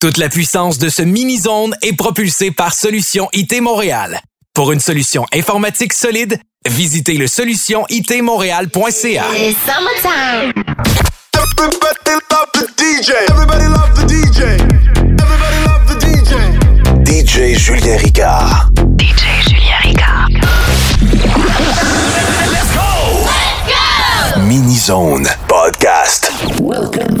Toute la puissance de ce mini-zone est propulsée par Solution IT Montréal. Pour une solution informatique solide, visitez le solutionitmontréal.ca. It's summertime. Everybody love the DJ. Julien Ricard. DJ Julien Ricard. Let's go! Mini Zone Podcast. Welcome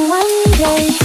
One day,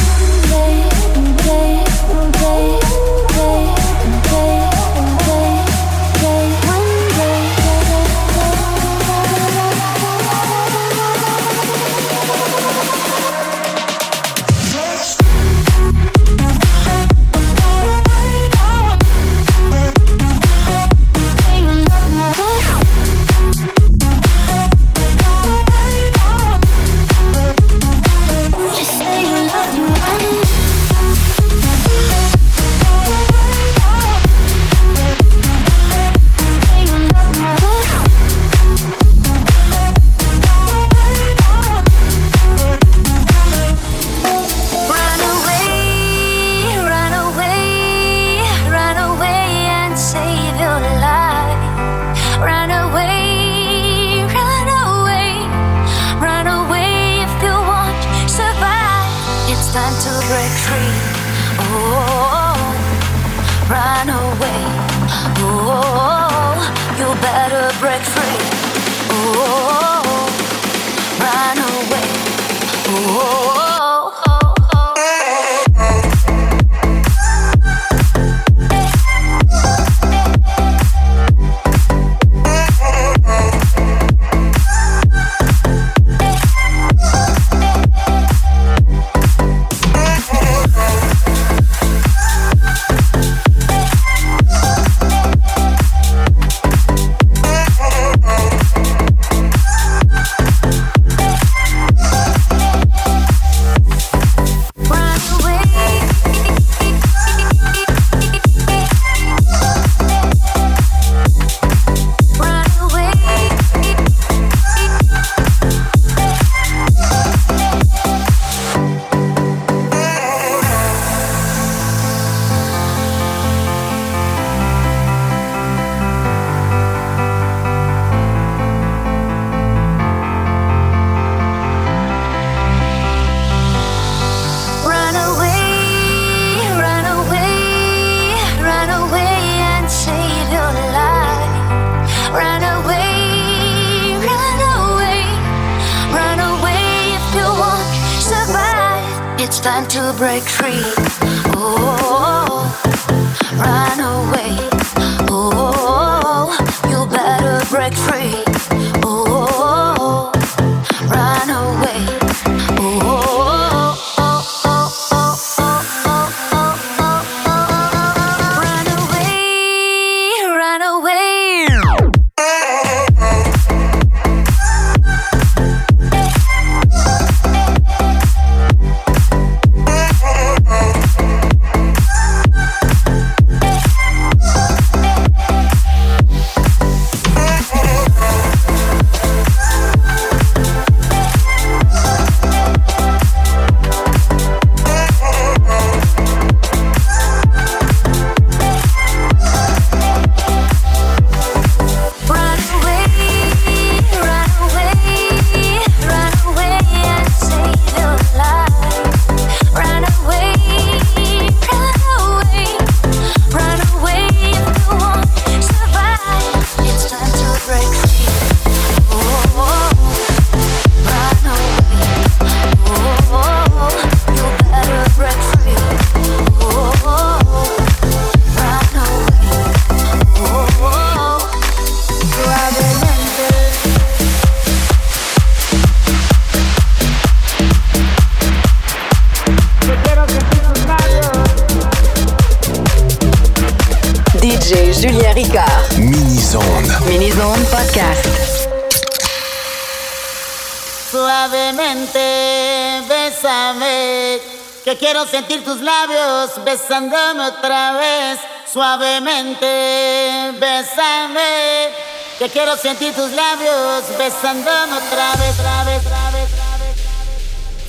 que quiero sentir tus labios besándome otra vez suavemente. Bésame, que quiero sentir tus labios besándome otra vez,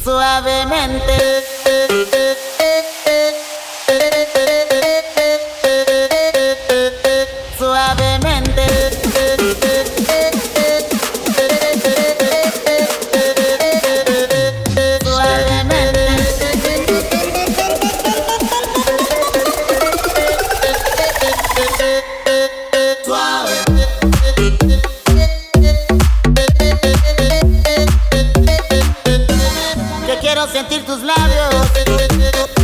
suavemente. sentir tus labios.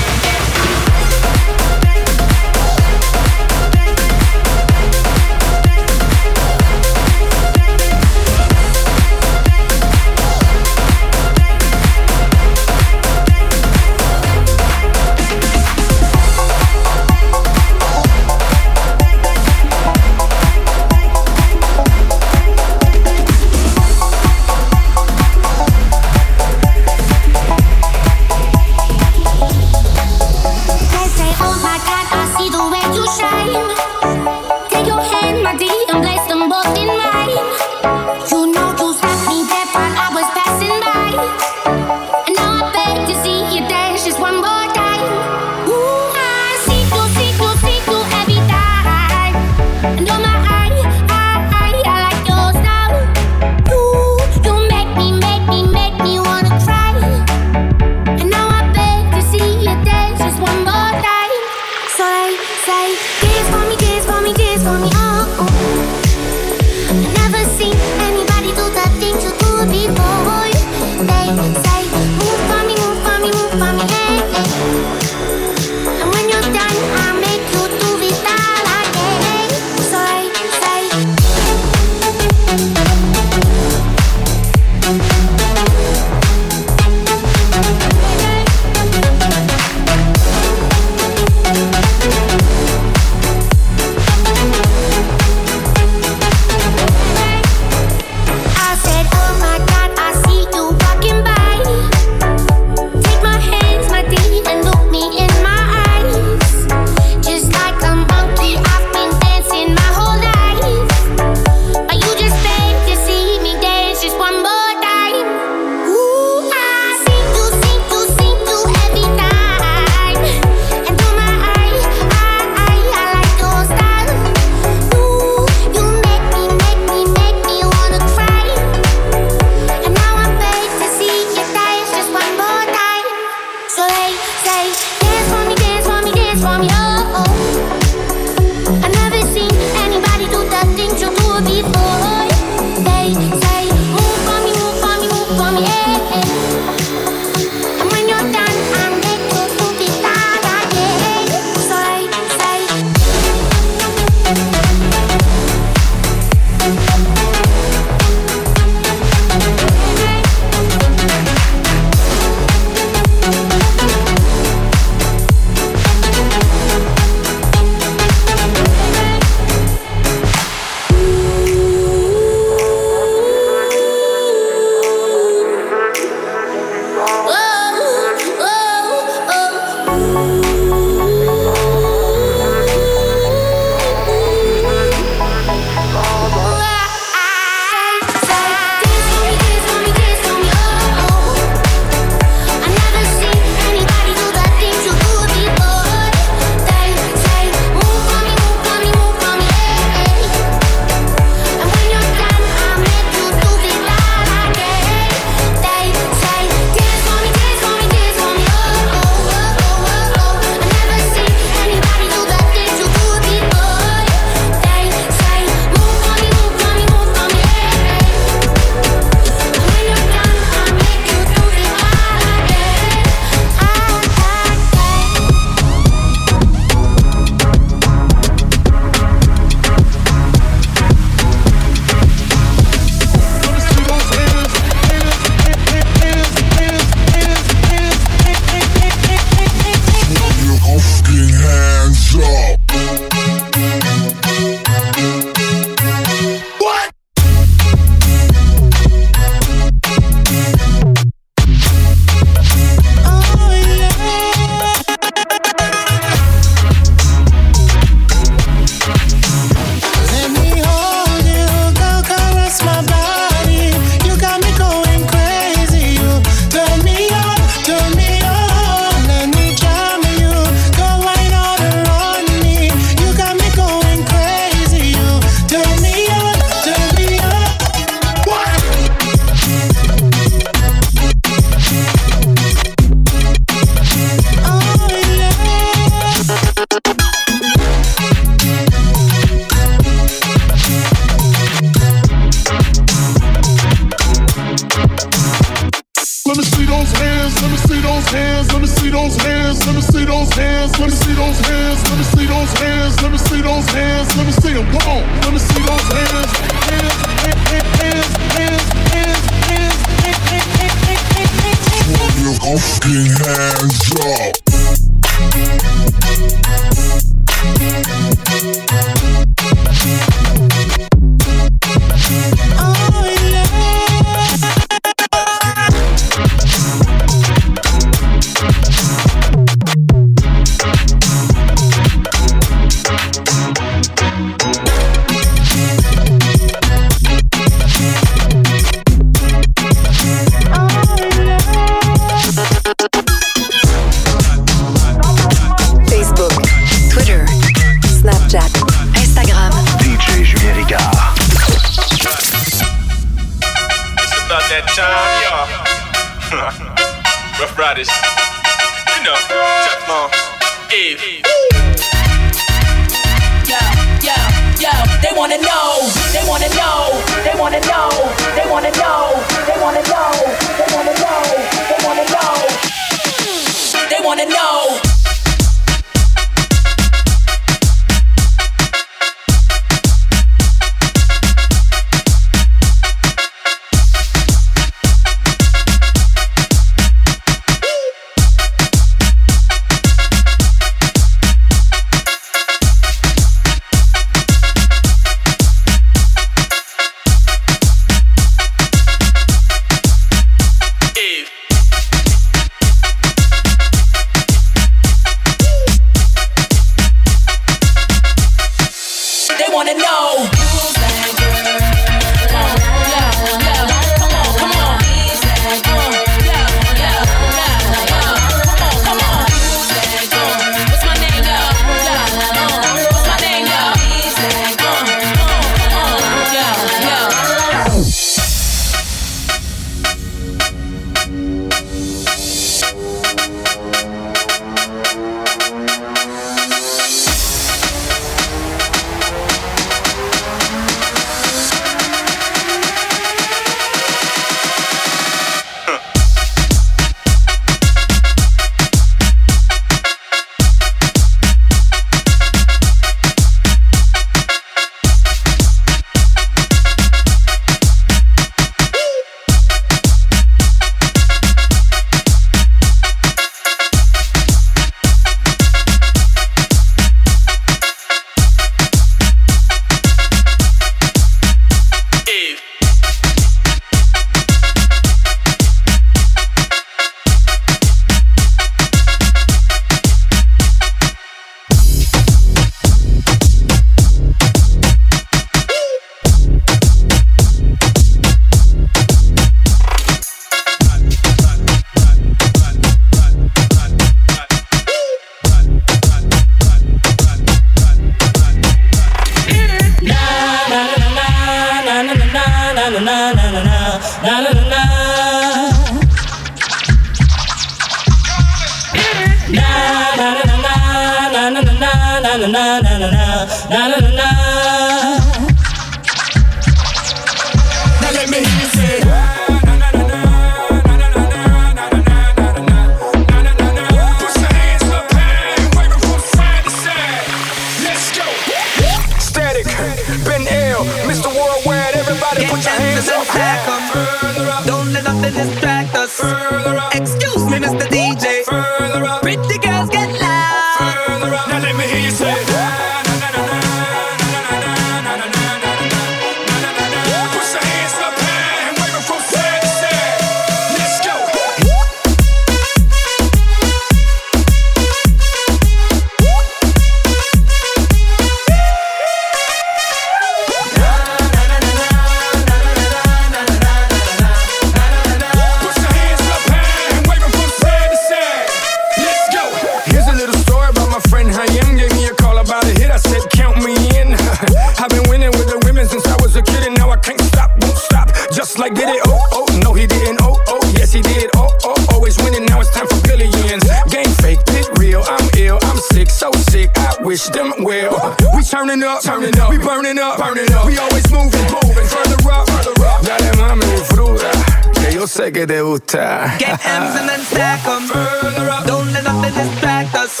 Sé que te gusta. Get M's and then stack stack 'em. Don't let nothing distract us.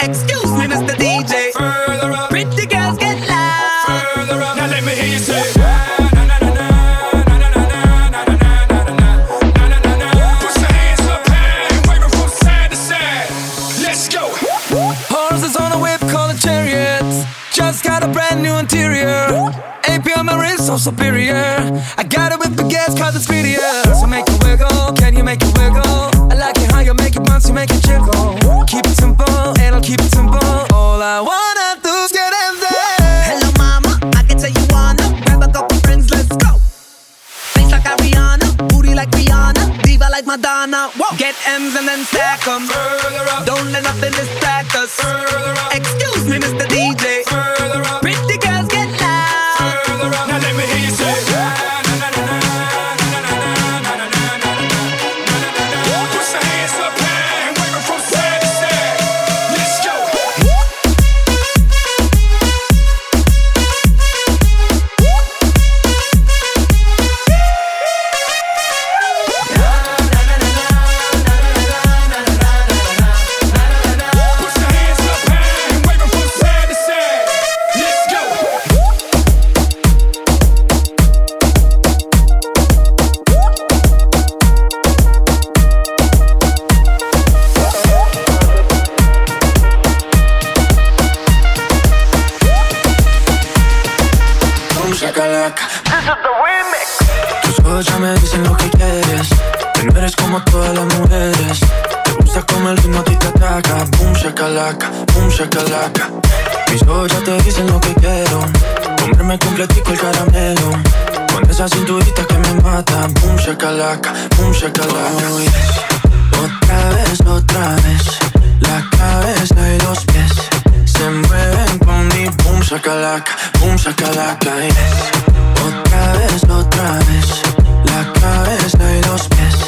Excuse me, Mr. DJ. Pretty girls get loud. Now let me hear you say. Let's go. Horses on a whip called a chariot. Just got a brand new interior. AP on my wrist, so superior. I Madonna. Whoa. Get M's and then stack 'em. Don't let nothing distract us. Excuse me, Mr. DJ. El caramelo. Con esa cinturita que me mata. Boom, shakalaka, boom, shakalaka. Oh. Otra vez, otra vez. La cabeza y los pies se mueven con mi boom shakalaka, boom shakalaka, yes. Otra vez, otra vez, la cabeza y los pies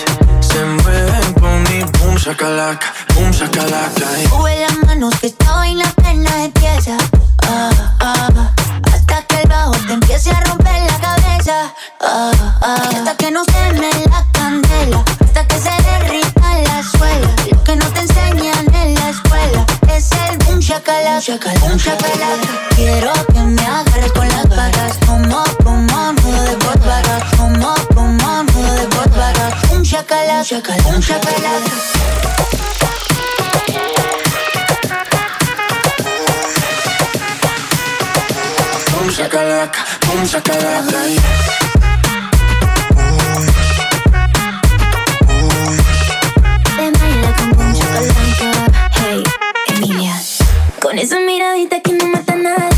shakalaka, boom shakalaka, yes. Sube las manos que esta vaina apenas empieza. Ah, ah, hasta que el bajo te empiece a romper la cabeza. Ah, ah, y hasta que no se me la candela. Hasta que se derrita la suela. Lo que no te enseñan en la escuela es el boom shakalaka. Boom shakalaka. Quiero que me agarres con las patas. Como, como nudo de. Como, como chacalón, chacalón, chacalón. Boom chacalaca, boom chacalaca. Con esa miradita que no mata nada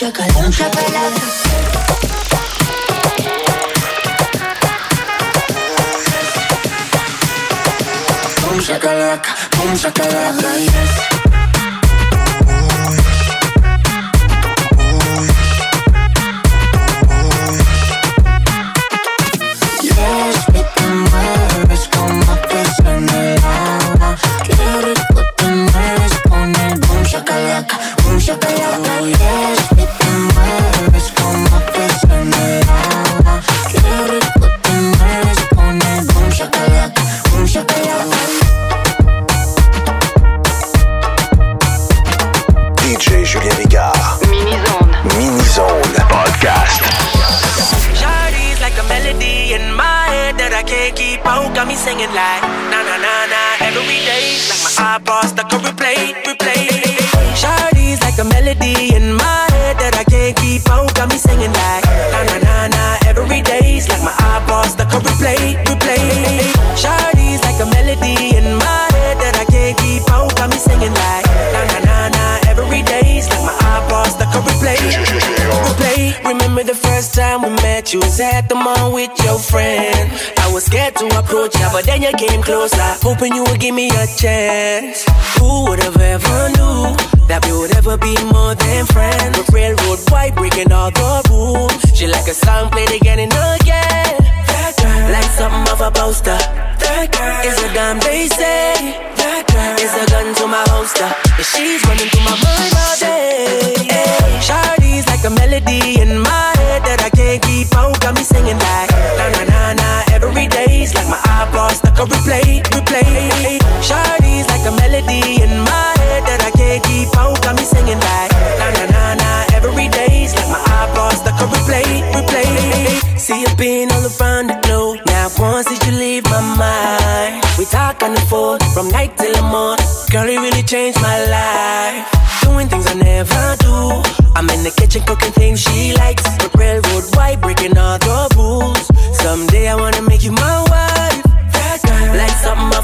chacalón, chacalón. Boom shakalaka, boom shakalaka, yes. But then you came closer, hoping you would give me a chance. Who would have ever knew that we would ever be more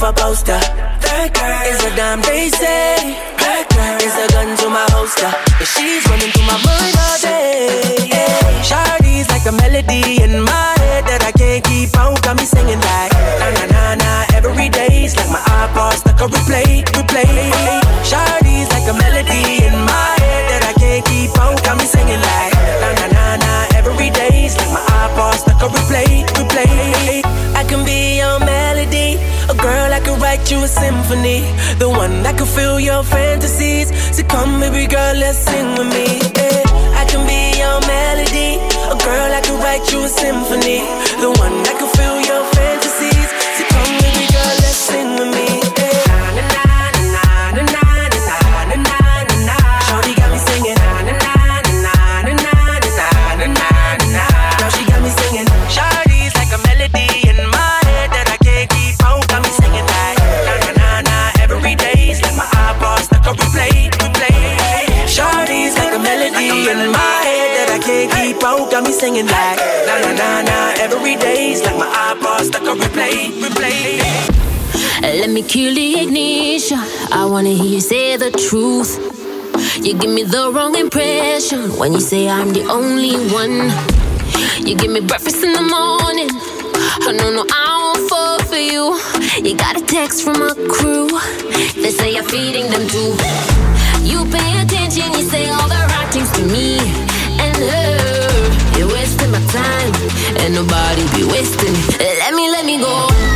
a poster. That girl is a dime, they say. That girl is a gun to my holster. but she's running through my mind all day. Yeah. Shardy's like a melody in my head that I can't keep out. Got me singing like na na na na it's like my iPod stuck on replay, replay. Shardy's like a melody in my head that I can't keep out. Got me singing like na na na na it's like my iPod stuck on replay. wrote you a symphony, the one that can fill your fantasies. So come, baby girl, let's sing with me. Yeah. I can be your melody, a girl I can write you a symphony, the one that can fill your singing like na na na na every day's like my stuck on replay, replay. Let me kill the ignition. I wanna hear you say the truth. You give me the wrong impression when you say I'm the only one. You give me breakfast in the morning. Oh no no, I won't fall for you. You got a text from a crew. They say you're feeding them too. You pay attention, you say all the right things to me. and nobody be wasting. it. Let me, let me go.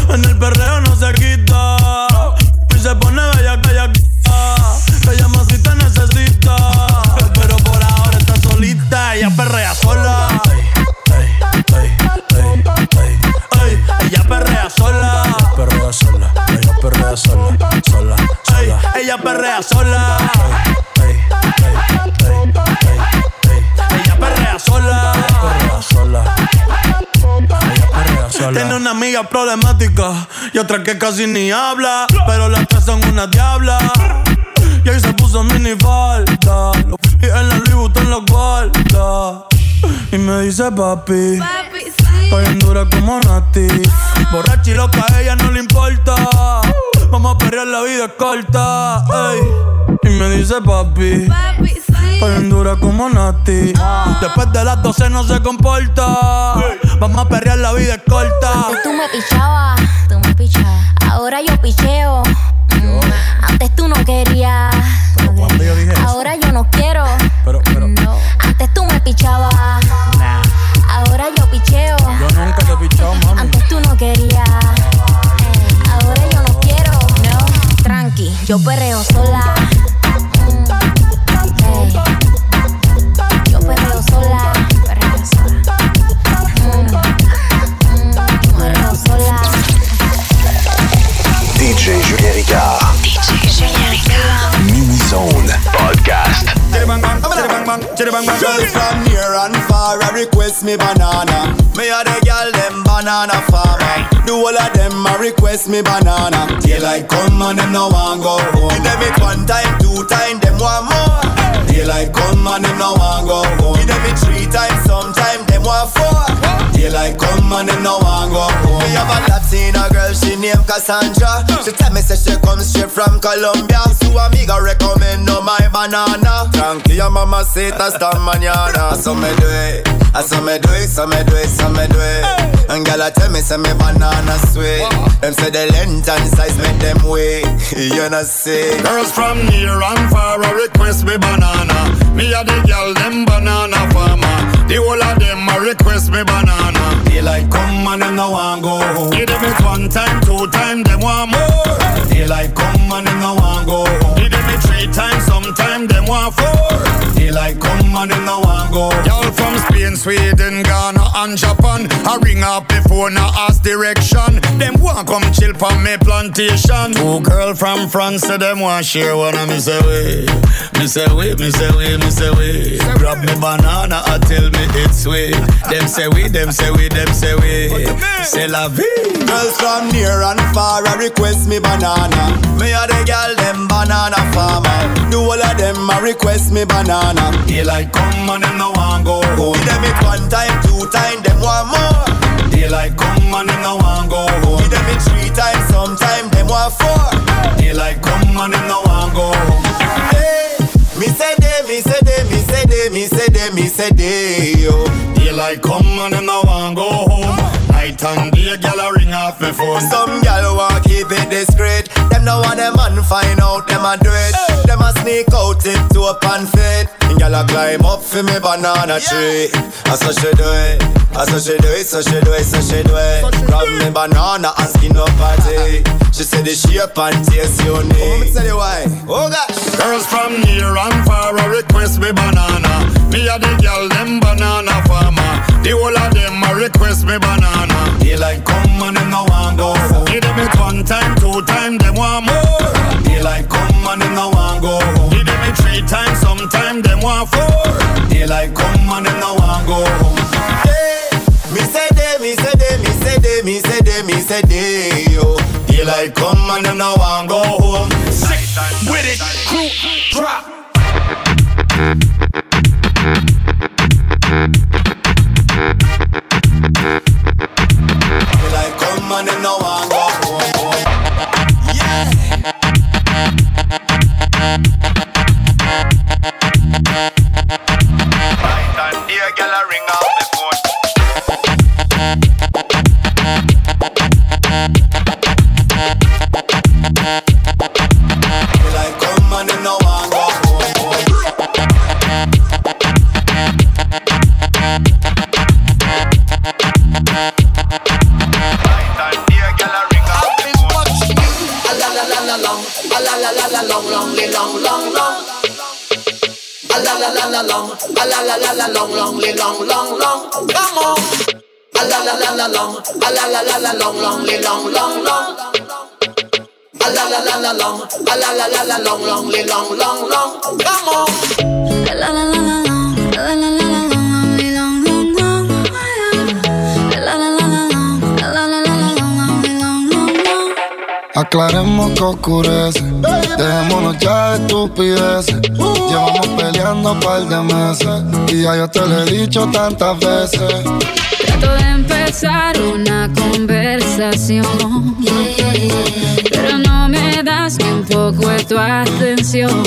En el perreo no se quita. Y se pone bella, bella. Te llama si te necesita. Pero por ahora está solita. Ella perrea sola. Ella perrea sola. Perrea sola. Ella perrea sola. Sola. Ey, ella perrea sola. Tiene una amiga problemática y otra que casi ni habla. Pero las tres son una diabla. Y ahí se puso mini falta. Lo fui en la Louis Vuitton los guarda. Y me dice papi. Estoy en dura como Nati. Borracha y loca, a ella no le importa. Vamos a perrear, la vida es corta. ey. Y me dice papi. Estoy en dura como Nati. Después de las 12 no se comporta. Vamos a perrear, la vida es corta. Antes tú me pichabas. Tú me pichabas. Ahora yo picheo. Mm, Antes tú no querías. Ahora yo no quiero. No. Antes tú me pichabas. Ahora yo picheo. Yo nunca te he pichado, mami. Antes tú no querías. Tranqui, yo perreo sola. Mm, ey. Yo perreo sola. Perreo sola. Mm, mm, perreo sola. DJ Julien Ricard. DJ Julien Ricard. Mini Zone Podcast. Girls from near and far, I request me banana. Me a the girl them banana farmer. Do all of them a request me banana. Daylight come and them no want go home. Give them it one time, two time, them want more. Daylight come and them no want go home. Give them it three times, sometime them want four. Daylight come and them no want go home. Me have a Latina girl, she named Cassandra. She tell me say she comes straight from Colombia. So amiga recommend no my banana. Tranquila mama say hasta mañana. So me do it, I so me do it, so me do it, so me do it. And girl tell me say me banana sweet. Them say the length and size make them wait. You know see. Girls from near and far a request me banana. Me a the girl them banana farmer. The whole of them a request me banana. Daylight come and them no want go home. Give them it one time, two time, them want more. Daylight come and them no want go home. Give them it three times, sometime them want four. Daylight come and them no want go. Y'all from Spain, Sweden, Ghana and Japan. I ring up before now ask direction. Them want come chill from me plantation. Two girl from France, so them want share one of me say way. Me say way, me say way, me say way. Grab me banana, I tell me it's sweet. Them say we, them say we, them say we. Say la vie. Girls from near and far a request me banana. Me a the girl them banana farmer. Do all of them a request me banana. Daylight come and them no want go home. Give them it one time, two time, them want more. Daylight come and them no want go home. Give them it three times, sometime them want four. Daylight come and them no want go home. Hey, me say they, me say they, me say they, me say they, me say they, yo. Daylight come and them no want go home. Night and day, gyal a ring off me phone. Some gal want keep it discreet. Them no want them man find out them a do it. Them a sneak out it to up and fit. And gyal a climb up for me banana tree. Ah, I saw she do it. Ah, I saw she do it, so she do it, so she do it. Grab me banana and skin up a tea. She said the shape and taste unique. Oh, me tell you why. Oh gosh. Girls from near and far a request me banana. Me a the girl them banana farmer. The whole of them a request me banana. Daylight come and them no want go. Give them it one time, two time, them want more. Daylight come and them no want go. Give them it three times, sometime them want four. Daylight come and them no want go. Hey, me say day, me say day, me say day, me say day, me say day, yo. Daylight come and them no want go home. Sick with it, crew drop. No home. Night la la long, long, long, long, long. A la la la la long, a la la la la long, long, long, long, long. Come on. A la la la la long, a la la la la long, long, long, long, long. A la la la la long, a la la la la long, long, long, long, long. Come on. La la la la Aclaremos que oscurece, dejémonos ya de estupideces. Llevamos peleando un par de meses y ya yo te lo he dicho tantas veces. Trato de empezar una conversación, pero no me das ni un poco de tu atención.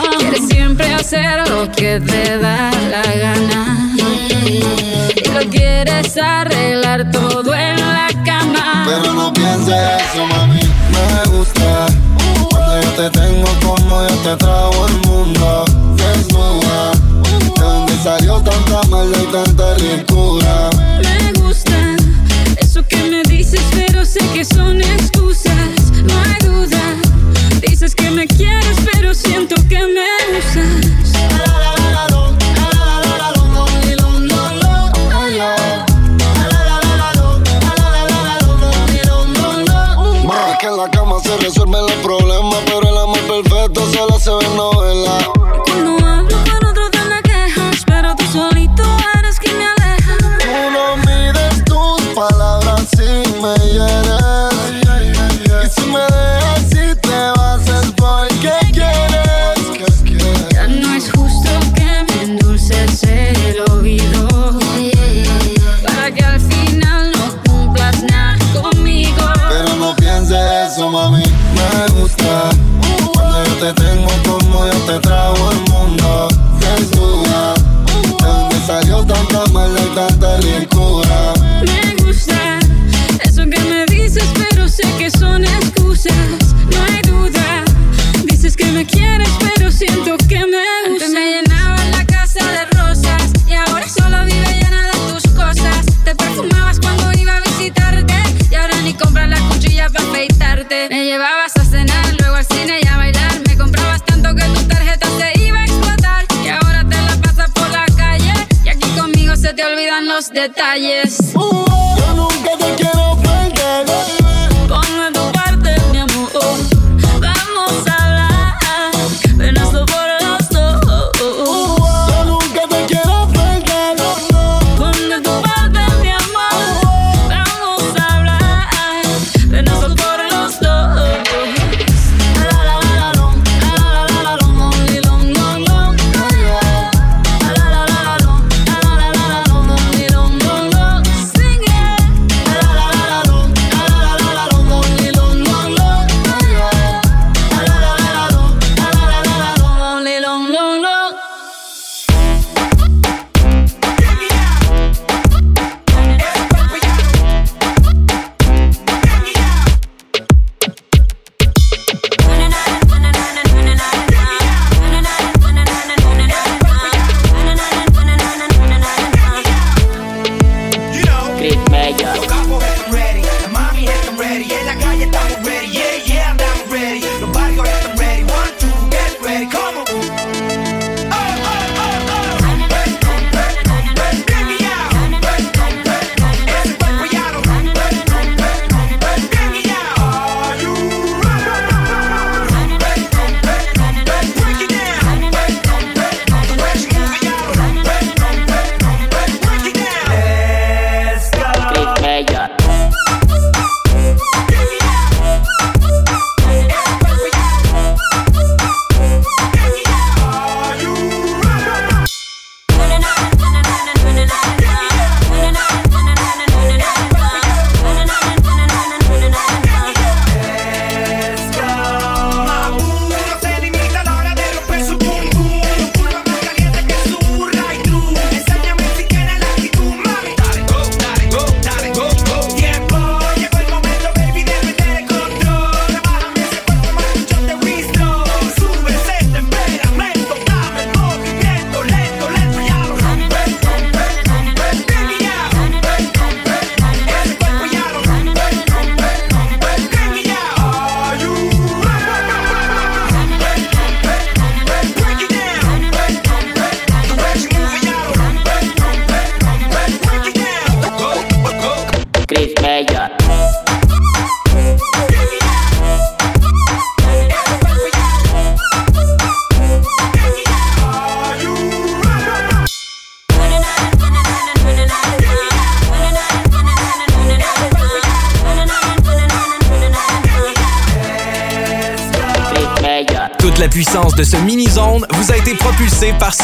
Quieres siempre hacer lo que te da la gana y lo quieres arreglar todo en la cama. Pero no pienses eso, mami, me gusta. Cuando yo te tengo como yo te trago el mundo. Desnuda, de donde salió tanta maldad y tanta ricura. Me gusta eso que me dices, pero sé que son excusas. No hay duda. Dices que me quieres, pero siento se resuelven los problemas, pero el amor perfecto solo se ve en novela. Los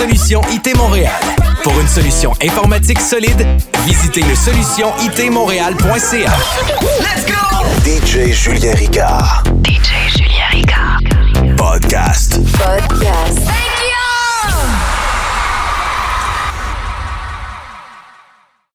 Solution IT Montréal. Pour une solution informatique solide, visitez le solutionitmontréal.ca. Let's go! DJ Julien Ricard. DJ Julien Ricard. Podcast. Podcast.